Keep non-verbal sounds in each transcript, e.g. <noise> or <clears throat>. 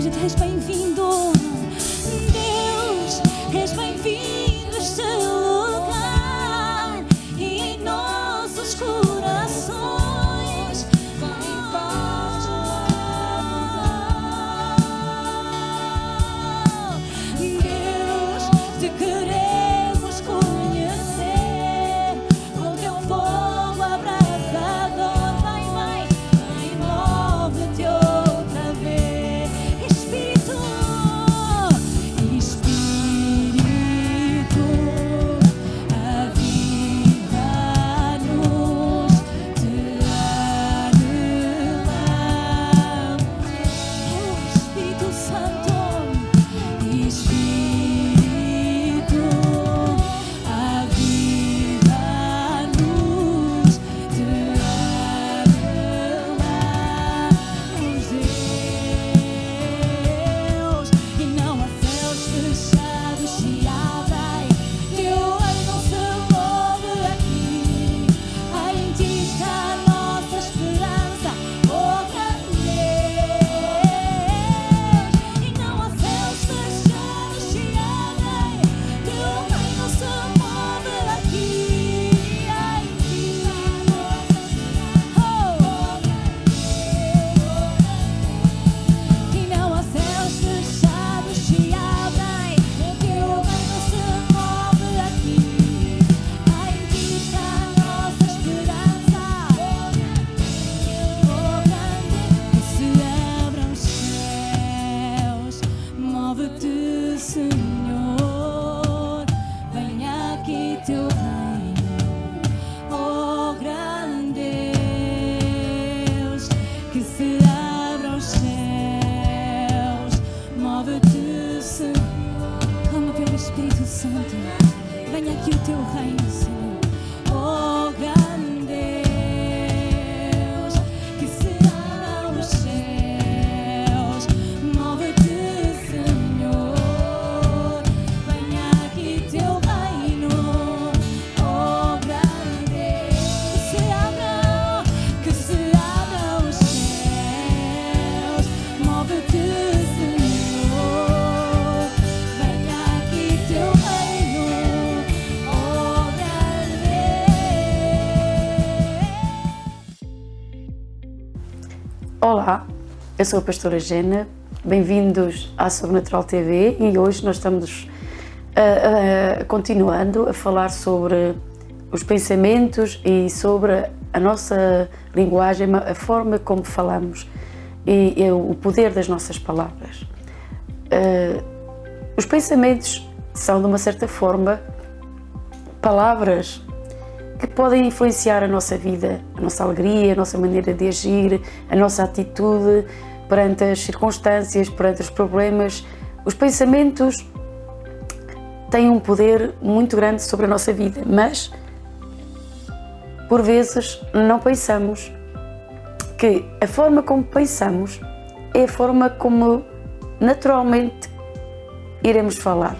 Gente, te respeito, enfim. Olá, eu sou a pastora Gena. bem-vindos à Sobrenatural TV e hoje nós estamos uh, uh, continuando a falar sobre os pensamentos e sobre a nossa linguagem, a forma como falamos e, e o poder das nossas palavras. Uh, os pensamentos são, de uma certa forma, palavras que podem influenciar a nossa vida, a nossa alegria, a nossa maneira de agir, a nossa atitude perante as circunstâncias, perante os problemas. Os pensamentos têm um poder muito grande sobre a nossa vida, mas por vezes não pensamos que a forma como pensamos é a forma como naturalmente iremos falar.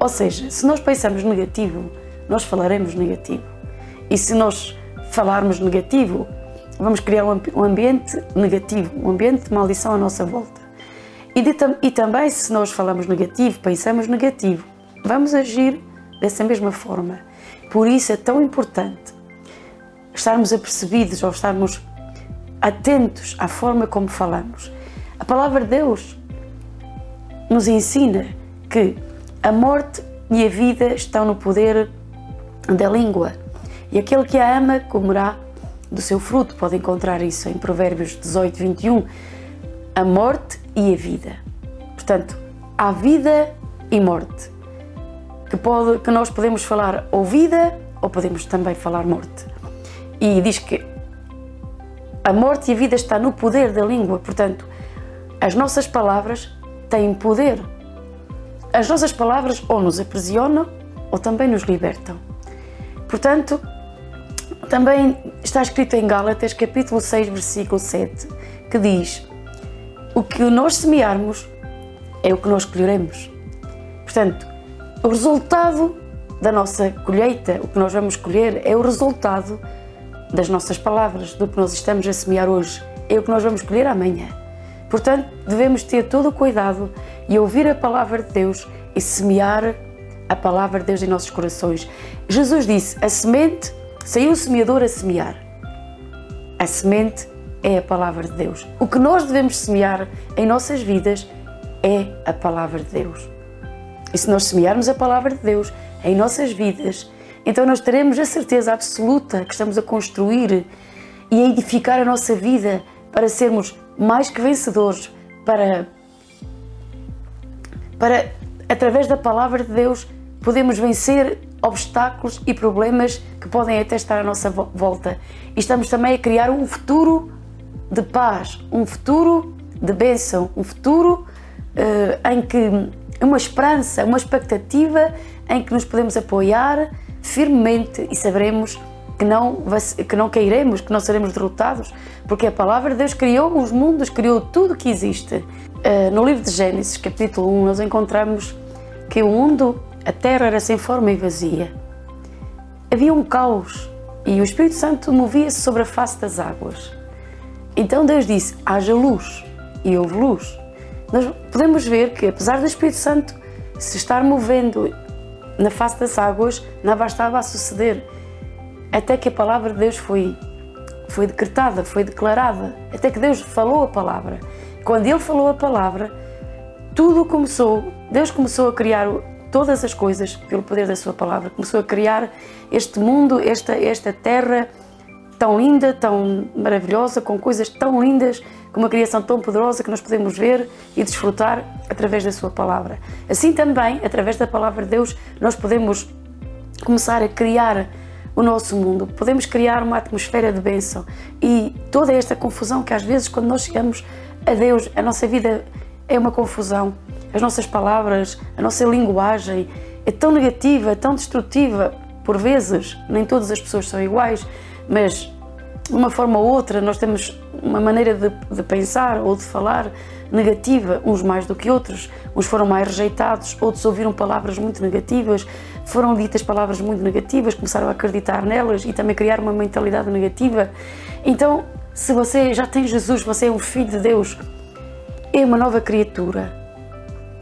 Ou seja, se nós pensamos negativo, nós falaremos negativo. E se nós falarmos negativo, vamos criar um ambiente negativo, um ambiente de maldição à nossa volta. E, de, e também, se nós falamos negativo, pensamos negativo, vamos agir dessa mesma forma. Por isso é tão importante estarmos apercebidos ou estarmos atentos à forma como falamos. A palavra de Deus nos ensina que a morte e a vida estão no poder da língua. E aquele que a ama comerá do seu fruto. Pode encontrar isso em Provérbios 18, 21. A morte e a vida. Portanto, há vida e morte. Que, pode, que nós podemos falar ou vida ou podemos também falar morte. E diz que a morte e a vida está no poder da língua. Portanto, as nossas palavras têm poder. As nossas palavras ou nos aprisionam ou também nos libertam. Portanto, também está escrito em Gálatas, capítulo 6, versículo 7, que diz: O que nós semearmos é o que nós colheremos. Portanto, o resultado da nossa colheita, o que nós vamos colher, é o resultado das nossas palavras, do que nós estamos a semear hoje, é o que nós vamos colher amanhã. Portanto, devemos ter todo o cuidado e ouvir a palavra de Deus e semear a palavra de Deus em nossos corações. Jesus disse: A semente Saiu o semeador a semear. A semente é a palavra de Deus. O que nós devemos semear em nossas vidas é a palavra de Deus. E se nós semearmos a palavra de Deus em nossas vidas, então nós teremos a certeza absoluta que estamos a construir e a edificar a nossa vida para sermos mais que vencedores, para, para através da palavra de Deus, podemos vencer obstáculos e problemas que podem até estar à nossa volta. E estamos também a criar um futuro de paz, um futuro de bênção, um futuro uh, em que uma esperança, uma expectativa em que nos podemos apoiar firmemente e saberemos que não, que não cairemos, que não seremos derrotados, porque a palavra de Deus criou os mundos, criou tudo que existe. Uh, no livro de Gênesis, capítulo 1, nós encontramos que o mundo a terra era sem forma e vazia. Havia um caos e o Espírito Santo movia-se sobre a face das águas. Então Deus disse: haja luz e houve luz. Nós podemos ver que, apesar do Espírito Santo se estar movendo na face das águas, nada estava a suceder. Até que a palavra de Deus foi, foi decretada, foi declarada. Até que Deus falou a palavra. Quando Ele falou a palavra, tudo começou. Deus começou a criar todas as coisas pelo poder da sua palavra. Começou a criar este mundo, esta, esta terra tão linda, tão maravilhosa, com coisas tão lindas, com uma criação tão poderosa que nós podemos ver e desfrutar através da sua palavra. Assim também, através da palavra de Deus, nós podemos começar a criar o nosso mundo, podemos criar uma atmosfera de bênção e toda esta confusão que às vezes quando nós chegamos a Deus, a nossa vida é uma confusão as nossas palavras, a nossa linguagem é tão negativa, tão destrutiva, por vezes, nem todas as pessoas são iguais, mas de uma forma ou outra nós temos uma maneira de, de, pensar ou de falar negativa, uns mais do que outros. Uns foram mais rejeitados, outros ouviram palavras muito negativas, foram ditas palavras muito negativas, começaram a acreditar nelas e também criar uma mentalidade negativa. Então, se você já tem Jesus, você é um filho de Deus, é uma nova criatura.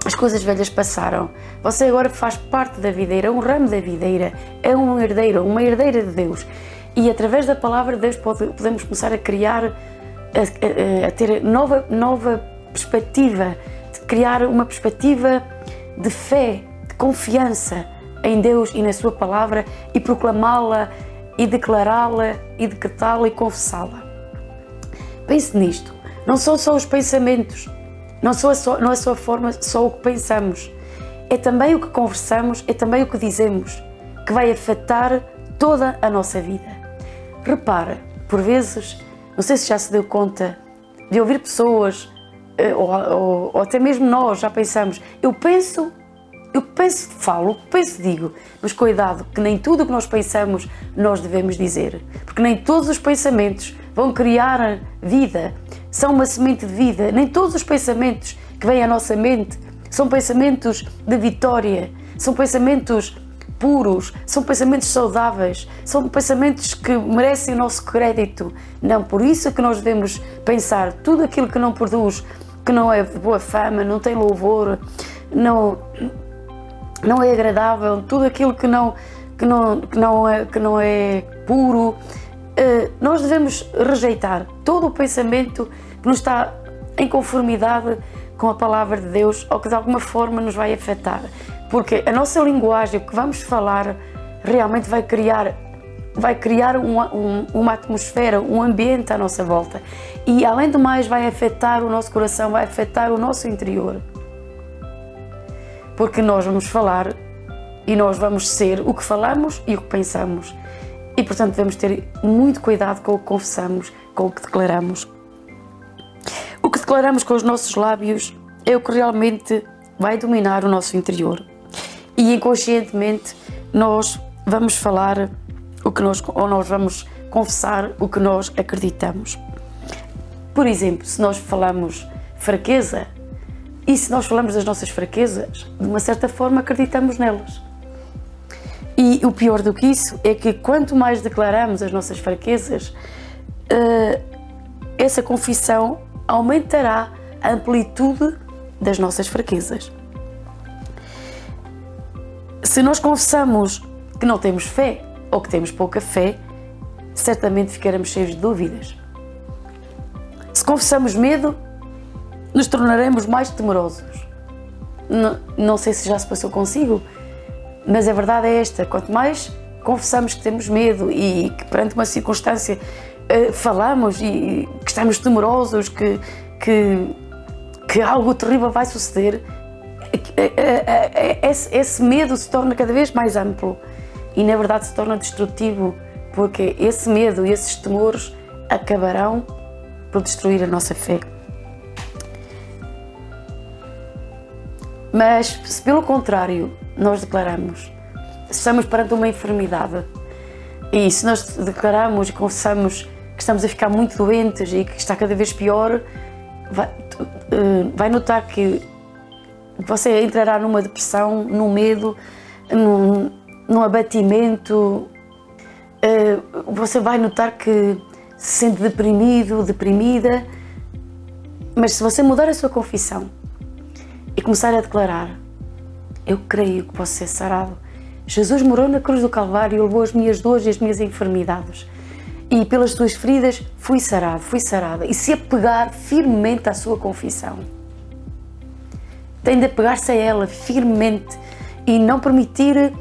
As coisas velhas passaram. Você agora faz parte da videira, um ramo da videira, é um herdeiro, uma herdeira de Deus. E através da palavra de Deus pode, podemos começar a criar, a, a, a ter nova, nova perspectiva, de criar uma perspectiva de fé, de confiança em Deus e na Sua palavra e proclamá-la e declará-la e decretá-la e confessá-la. Pense nisto. Não são só os pensamentos, não, só, não é só a forma, só o que pensamos, é também o que conversamos, é também o que dizemos, que vai afetar toda a nossa vida. Repara, por vezes, não sei se já se deu conta, de ouvir pessoas eh, ou, ou, ou até mesmo nós já pensamos, eu penso, eu penso, falo, penso, digo, mas cuidado, que nem tudo o que nós pensamos nós devemos dizer, porque nem todos os pensamentos vão criar vida, são uma semente de vida, nem todos os pensamentos que vêm à nossa mente são pensamentos de vitória, são pensamentos puros, são pensamentos saudáveis, são pensamentos que merecem o nosso crédito. Não, por isso que nós devemos pensar tudo aquilo que não produz, que não é de boa fama, não tem louvor, não, não é agradável, tudo aquilo que não, que não, que não, é, que não é puro, eh, nós devemos rejeitar todo o pensamento que nos está em conformidade com a palavra de Deus ou que de alguma forma nos vai afetar. Porque a nossa linguagem, o que vamos falar, realmente vai criar, vai criar uma, um, uma atmosfera, um ambiente à nossa volta. E além do mais, vai afetar o nosso coração, vai afetar o nosso interior. Porque nós vamos falar e nós vamos ser o que falamos e o que pensamos. E portanto devemos ter muito cuidado com o que confessamos, com o que declaramos. O que declaramos com os nossos lábios é o que realmente vai dominar o nosso interior e inconscientemente nós vamos falar o que nós ou nós vamos confessar o que nós acreditamos. Por exemplo, se nós falamos fraqueza e se nós falamos das nossas fraquezas, de uma certa forma acreditamos nelas. E o pior do que isso é que quanto mais declaramos as nossas fraquezas, eh, essa confissão aumentará a amplitude das nossas fraquezas. Se nós confessamos que não temos fé ou que temos pouca fé, certamente ficaremos cheios de dúvidas. Se confessamos medo, nos tornaremos mais temerosos. Não, não sei se já se passou consigo, mas a verdade é esta: quanto mais confessamos que temos medo e que perante uma circunstância uh, falamos e que estamos temerosos, que, que, que algo terrível vai suceder, esse, esse medo se torna cada vez mais amplo e, na verdade, se torna destrutivo, porque esse medo e esses temores acabarão por destruir a nossa fé. Mas, se pelo contrário nós declaramos, estamos perante uma enfermidade e se nós declaramos e confessamos que estamos a ficar muito doentes e que está cada vez pior, vai, eh, vai notar que você entrará numa depressão, num medo, num, num abatimento. Eh, você vai notar que se sente deprimido, deprimida. Mas se você mudar a sua confissão e começar a declarar: Eu creio que posso ser sarado. Jesus morou na cruz do Calvário e levou as minhas dores e as minhas enfermidades. E pelas suas feridas fui sarado, fui sarada. E se apegar firmemente à sua confissão tem de apegar-se a ela firmemente e não permitir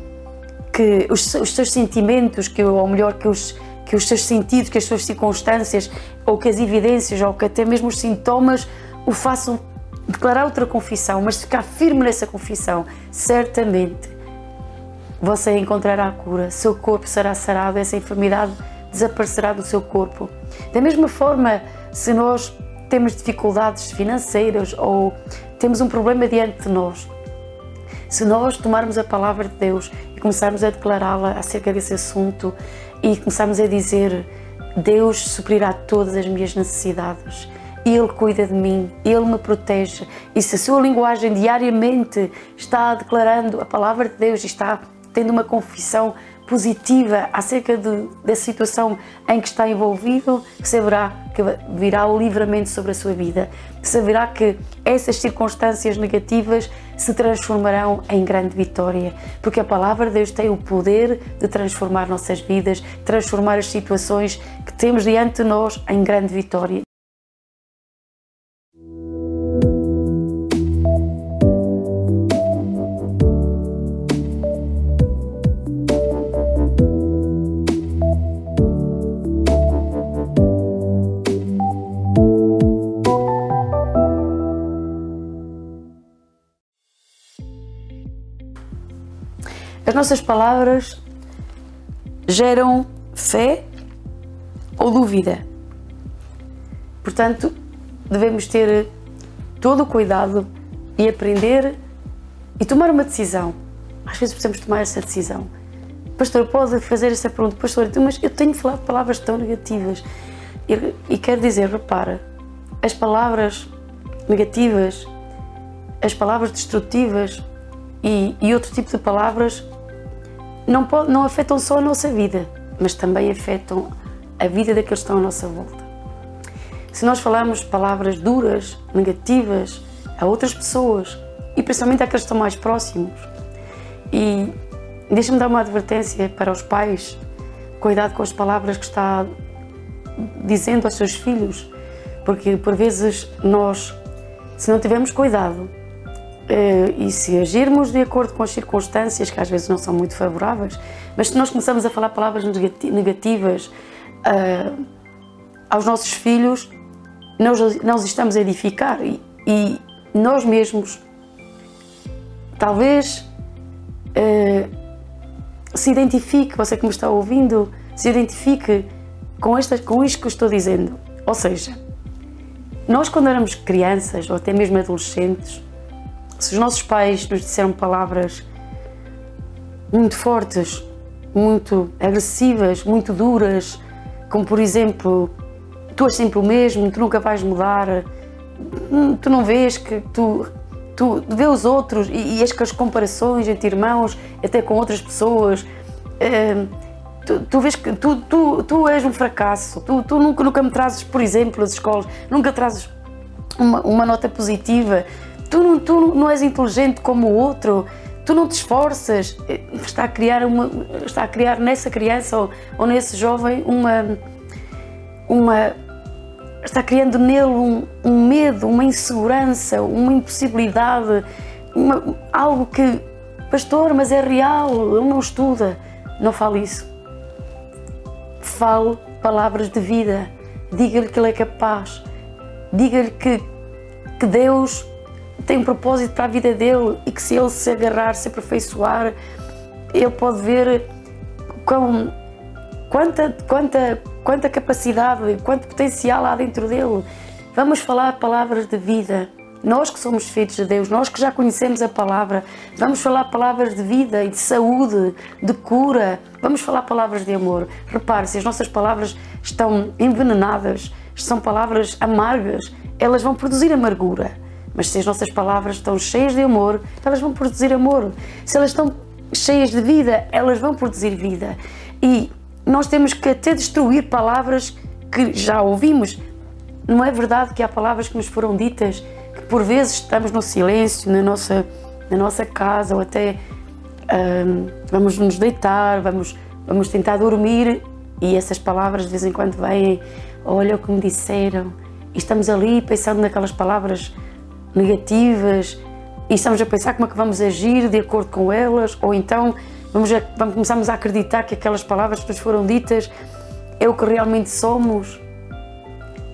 que os, os seus sentimentos, que, ou melhor, que os, que os seus sentidos, que as suas circunstâncias, ou que as evidências, ou que até mesmo os sintomas o façam declarar outra confissão, mas ficar firme nessa confissão, certamente você encontrará a cura, seu corpo será sarado, essa enfermidade desaparecerá do seu corpo. Da mesma forma, se nós temos dificuldades financeiras ou temos um problema diante de nós. Se nós tomarmos a palavra de Deus e começarmos a declará-la acerca desse assunto e começarmos a dizer: Deus suprirá todas as minhas necessidades, Ele cuida de mim, Ele me protege, e se a sua linguagem diariamente está declarando a palavra de Deus e está tendo uma confissão positiva acerca de, da situação em que está envolvido, saberá que virá o livramento sobre a sua vida, saberá que essas circunstâncias negativas se transformarão em grande vitória, porque a palavra de Deus tem o poder de transformar nossas vidas, transformar as situações que temos diante de nós em grande vitória. Nossas palavras geram fé ou dúvida. Portanto, devemos ter todo o cuidado e aprender e tomar uma decisão. Às vezes precisamos tomar essa decisão. Pastor, pode fazer essa pergunta, pastor, então, mas eu tenho falado palavras tão negativas. E, e quero dizer, repara, as palavras negativas, as palavras destrutivas e, e outro tipo de palavras não, não afetam só a nossa vida, mas também afetam a vida daqueles que estão à nossa volta. Se nós falarmos palavras duras, negativas a outras pessoas e principalmente àqueles que estão mais próximos, e deixa-me dar uma advertência para os pais: cuidado com as palavras que está dizendo aos seus filhos, porque por vezes nós, se não tivermos cuidado e se agirmos de acordo com as circunstâncias, que às vezes não são muito favoráveis, mas se nós começamos a falar palavras negativas uh, aos nossos filhos, nós, nós estamos a edificar e, e nós mesmos, talvez uh, se identifique, você que me está ouvindo, se identifique com, esta, com isto que eu estou dizendo. Ou seja, nós quando éramos crianças ou até mesmo adolescentes, se os nossos pais nos disseram palavras muito fortes, muito agressivas, muito duras, como por exemplo, tu és sempre o mesmo, tu nunca vais mudar, hum, tu não vês que tu, tu vê os outros e, e as comparações entre irmãos, até com outras pessoas, hum, tu, tu vês que tu, tu, tu és um fracasso, tu, tu nunca, nunca me trazes, por exemplo, as escolas, nunca trazes uma, uma nota positiva, tu não, tu não és inteligente como o outro, tu não te esforças, está a criar, uma, está a criar nessa criança ou, ou nesse jovem uma, uma está criando nele um, um medo, uma insegurança, uma impossibilidade, uma, algo que, pastor, mas é real, ele não estuda. Não fale isso. Fale palavras de vida. Diga-lhe que ele é capaz. Diga-lhe que, que Deus tem um propósito para a vida dele e que se ele se agarrar, se aperfeiçoar, ele pode ver com quanta, quanta, quanta capacidade, quanto potencial há dentro dele. Vamos falar palavras de vida. Nós que somos filhos de Deus, nós que já conhecemos a palavra, vamos falar palavras de vida e de saúde, de cura, vamos falar palavras de amor. Repare, se as nossas palavras estão envenenadas, são palavras amargas, elas vão produzir amargura. Mas se as nossas palavras estão cheias de amor, elas vão produzir amor. Se elas estão cheias de vida, elas vão produzir vida. E nós temos que até destruir palavras que já ouvimos. Não é verdade que há palavras que nos foram ditas que por vezes estamos no silêncio, na nossa, na nossa casa ou até hum, vamos nos deitar, vamos, vamos tentar dormir e essas palavras de vez em quando vêm, olha o que me disseram, e estamos ali pensando naquelas palavras negativas e estamos a pensar como é que vamos agir de acordo com elas, ou então vamos, a, vamos começamos a acreditar que aquelas palavras que nos foram ditas é o que realmente somos.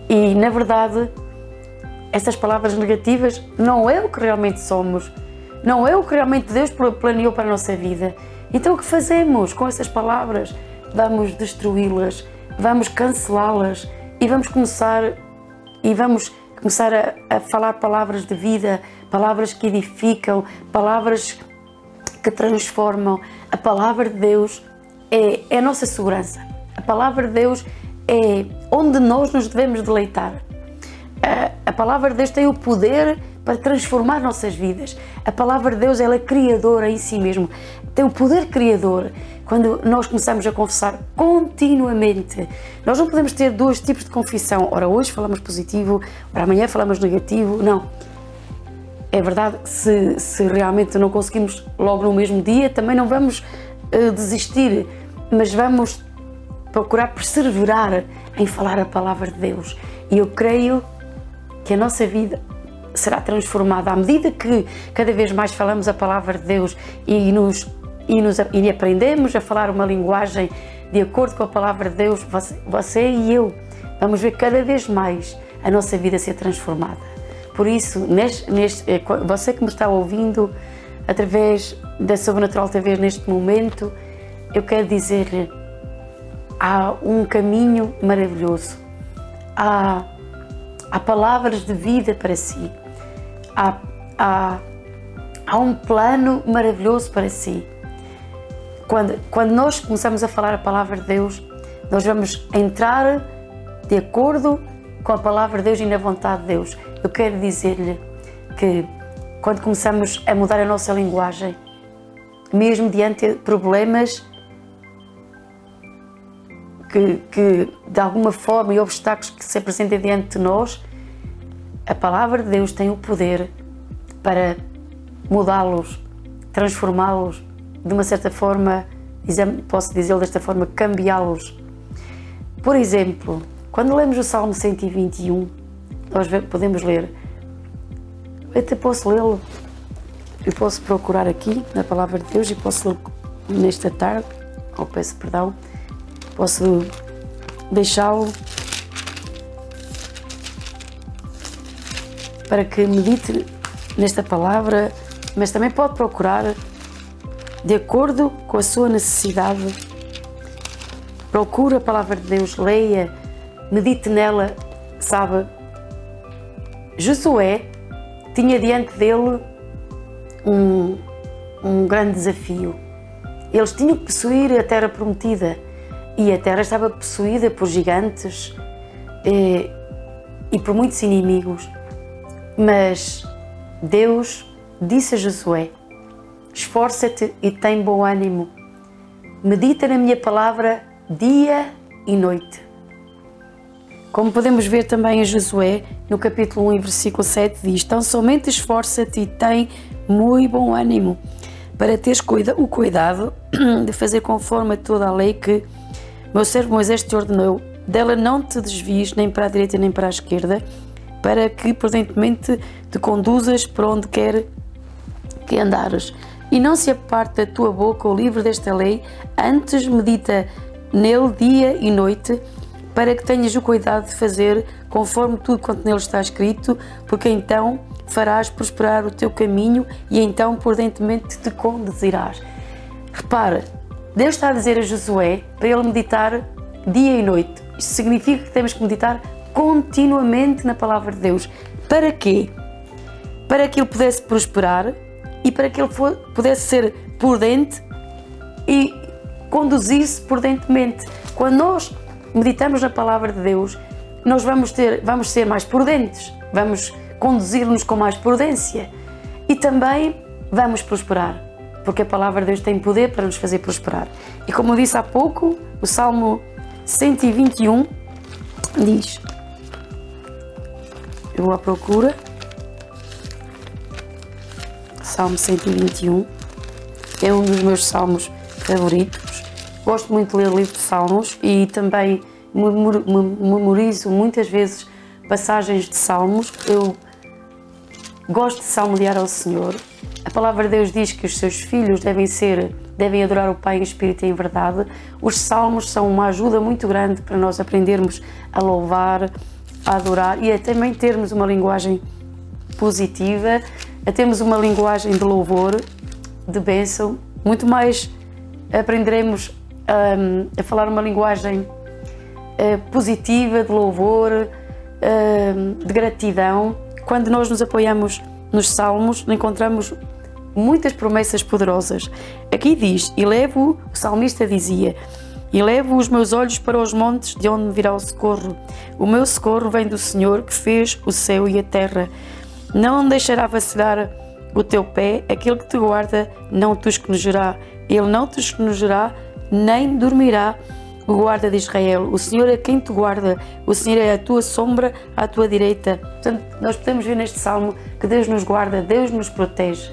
E na verdade, essas palavras negativas não é o que realmente somos, não é o que realmente Deus planeou para a nossa vida. Então o que fazemos com essas palavras? Vamos destruí-las, vamos cancelá-las e vamos começar e vamos começar a, a falar palavras de vida, palavras que edificam, palavras que transformam. A palavra de Deus é, é a nossa segurança. A palavra de Deus é onde nós nos devemos deleitar. A, a palavra de Deus tem o poder para transformar nossas vidas. A palavra de Deus ela é criadora em si mesmo, tem o poder criador. Quando nós começamos a confessar continuamente, nós não podemos ter dois tipos de confissão. Ora, hoje falamos positivo, ora, amanhã falamos negativo. Não. É verdade, se, se realmente não conseguimos logo no mesmo dia, também não vamos uh, desistir, mas vamos procurar perseverar em falar a palavra de Deus. E eu creio que a nossa vida será transformada à medida que cada vez mais falamos a palavra de Deus e nos e, nos, e aprendemos a falar uma linguagem de acordo com a palavra de Deus, você, você e eu vamos ver cada vez mais a nossa vida ser transformada. Por isso, neste, neste, eh, você que me está ouvindo através da Sobrenatural TV neste momento, eu quero dizer-lhe: há um caminho maravilhoso, há, há palavras de vida para si há, há, há um plano maravilhoso para si. Quando, quando nós começamos a falar a palavra de Deus, nós vamos entrar de acordo com a palavra de Deus e na vontade de Deus. Eu quero dizer-lhe que quando começamos a mudar a nossa linguagem, mesmo diante de problemas que, que de alguma forma e obstáculos que se apresentem diante de nós, a palavra de Deus tem o poder para mudá-los, transformá-los, de uma certa forma, posso dizer desta forma, cambiá-los. Por exemplo, quando lemos o Salmo 121, nós podemos ler, eu até posso lê-lo, eu posso procurar aqui na Palavra de Deus e posso lê-lo nesta tarde, ou peço perdão, posso deixá-lo para que medite nesta palavra, mas também pode procurar de acordo com a sua necessidade. Procure a palavra de Deus, leia, medite nela, sabe? Josué tinha diante dele um, um grande desafio. Eles tinham que possuir a terra prometida e a terra estava possuída por gigantes e, eh, e por muitos inimigos. Mas Deus disse a Josué: Esforça-te e tem bom ânimo. Medita na minha palavra dia e noite. Como podemos ver também em Josué, no capítulo 1 versículo 7 diz: Tão somente esforça-te e tem muito bom ânimo, para teres cuida, o cuidado <clears throat> de fazer conforme a toda a lei que meu servo Moisés te ordenou. Dela não te desvies nem para a direita nem para a esquerda, para que prudentemente te conduzas por onde quer que andares. E não se aparte da tua boca o livro desta lei, antes medita nele dia e noite, para que tenhas o cuidado de fazer conforme tudo quanto nele está escrito, porque então farás prosperar o teu caminho e então prudentemente te conduzirás. Repara, Deus está a dizer a Josué para ele meditar dia e noite. Isto significa que temos que meditar continuamente na palavra de Deus. Para quê? Para que ele pudesse prosperar e para que ele pudesse ser prudente e conduzir-se prudentemente. Quando nós meditamos na palavra de Deus, nós vamos, ter, vamos ser mais prudentes, vamos conduzir-nos com mais prudência e também vamos prosperar, porque a palavra de Deus tem poder para nos fazer prosperar. E como eu disse há pouco, o Salmo 121 diz: Eu à procura. Salmo 121 é um dos meus salmos favoritos. Gosto muito de ler o livro de Salmos e também memorizo muitas vezes passagens de Salmos. Eu gosto de salmodiar ao Senhor. A palavra de Deus diz que os seus filhos devem ser, devem adorar o Pai em espírito e em verdade. Os salmos são uma ajuda muito grande para nós aprendermos a louvar, a adorar e a também termos uma linguagem positiva, a termos uma linguagem de louvor, de bênção. Muito mais aprenderemos um, a falar uma linguagem uh, positiva, de louvor, uh, de gratidão. Quando nós nos apoiamos nos Salmos, encontramos muitas promessas poderosas. Aqui diz: E levo, o salmista dizia, e levo os meus olhos para os montes de onde virá o socorro. O meu socorro vem do Senhor que fez o céu e a terra. Não deixará vacilar o teu pé, aquele que te guarda não te esconejará. Ele não te esconejará, nem dormirá o guarda de Israel. O Senhor é quem te guarda, o Senhor é a tua sombra à tua direita. Portanto, nós podemos ver neste salmo que Deus nos guarda, Deus nos protege.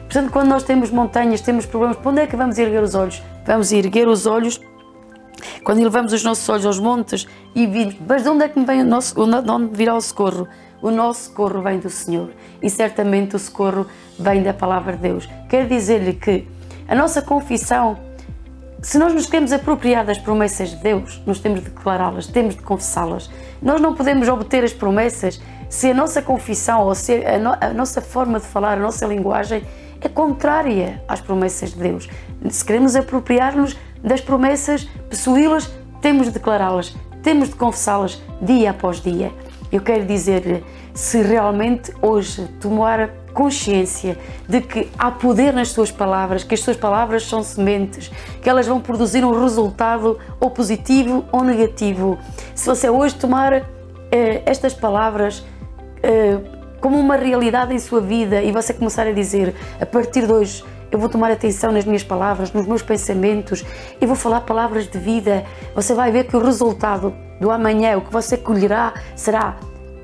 Portanto, quando nós temos montanhas, temos problemas, para onde é que vamos erguer os olhos? Vamos erguer os olhos quando elevamos os nossos olhos aos montes e vir, mas de onde é que vem o nosso, de onde virá o socorro? O nosso socorro vem do Senhor e certamente o socorro vem da palavra de Deus. Quero dizer-lhe que a nossa confissão, se nós nos queremos apropriar das promessas de Deus, nós temos de declará-las, temos de confessá-las. Nós não podemos obter as promessas se a nossa confissão ou se a, no, a nossa forma de falar, a nossa linguagem é contrária às promessas de Deus. Se queremos apropriar-nos das promessas, possuí-las, temos de declará-las, temos de confessá-las dia após dia. Eu quero dizer, se realmente hoje tomar consciência de que há poder nas tuas palavras, que as tuas palavras são sementes, que elas vão produzir um resultado ou positivo ou negativo. Se você hoje tomar eh, estas palavras eh, como uma realidade em sua vida e você começar a dizer, a partir de hoje, eu vou tomar atenção nas minhas palavras, nos meus pensamentos e vou falar palavras de vida. Você vai ver que o resultado do amanhã, o que você colherá, será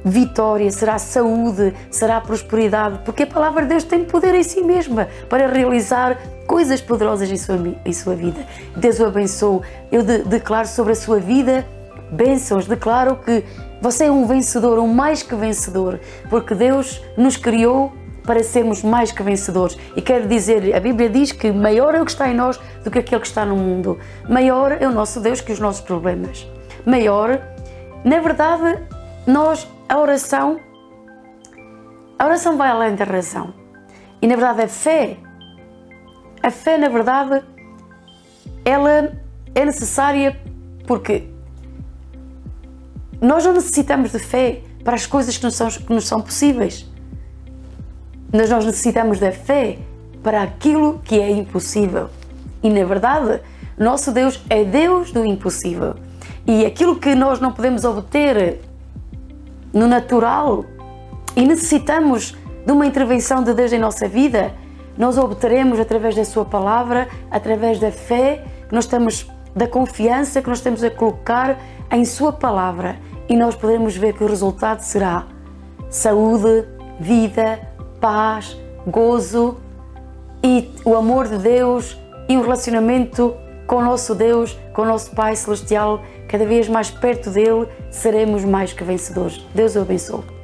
vitória, será saúde, será prosperidade, porque a palavra de Deus tem poder em si mesma para realizar coisas poderosas em sua, em sua vida. Deus o abençoe. Eu de, declaro sobre a sua vida bênçãos, declaro que você é um vencedor, um mais que vencedor, porque Deus nos criou para sermos mais que vencedores. E quero dizer, a Bíblia diz que maior é o que está em nós do que aquele que está no mundo. Maior é o nosso Deus que os nossos problemas. Maior, na verdade, nós, a oração, a oração vai além da razão. E na verdade a fé, a fé na verdade, ela é necessária porque nós não necessitamos de fé para as coisas que nos são, que nos são possíveis. Mas nós necessitamos da fé para aquilo que é impossível. E na verdade, nosso Deus é Deus do impossível. E aquilo que nós não podemos obter no natural e necessitamos de uma intervenção de Deus em nossa vida, nós obteremos através da Sua palavra, através da fé que nós estamos, da confiança que nós estamos a colocar em Sua palavra e nós podemos ver que o resultado será saúde, vida, paz, gozo e o amor de Deus e o relacionamento com o nosso Deus, com o nosso Pai Celestial, cada vez mais perto dele, seremos mais que vencedores. Deus o abençoe.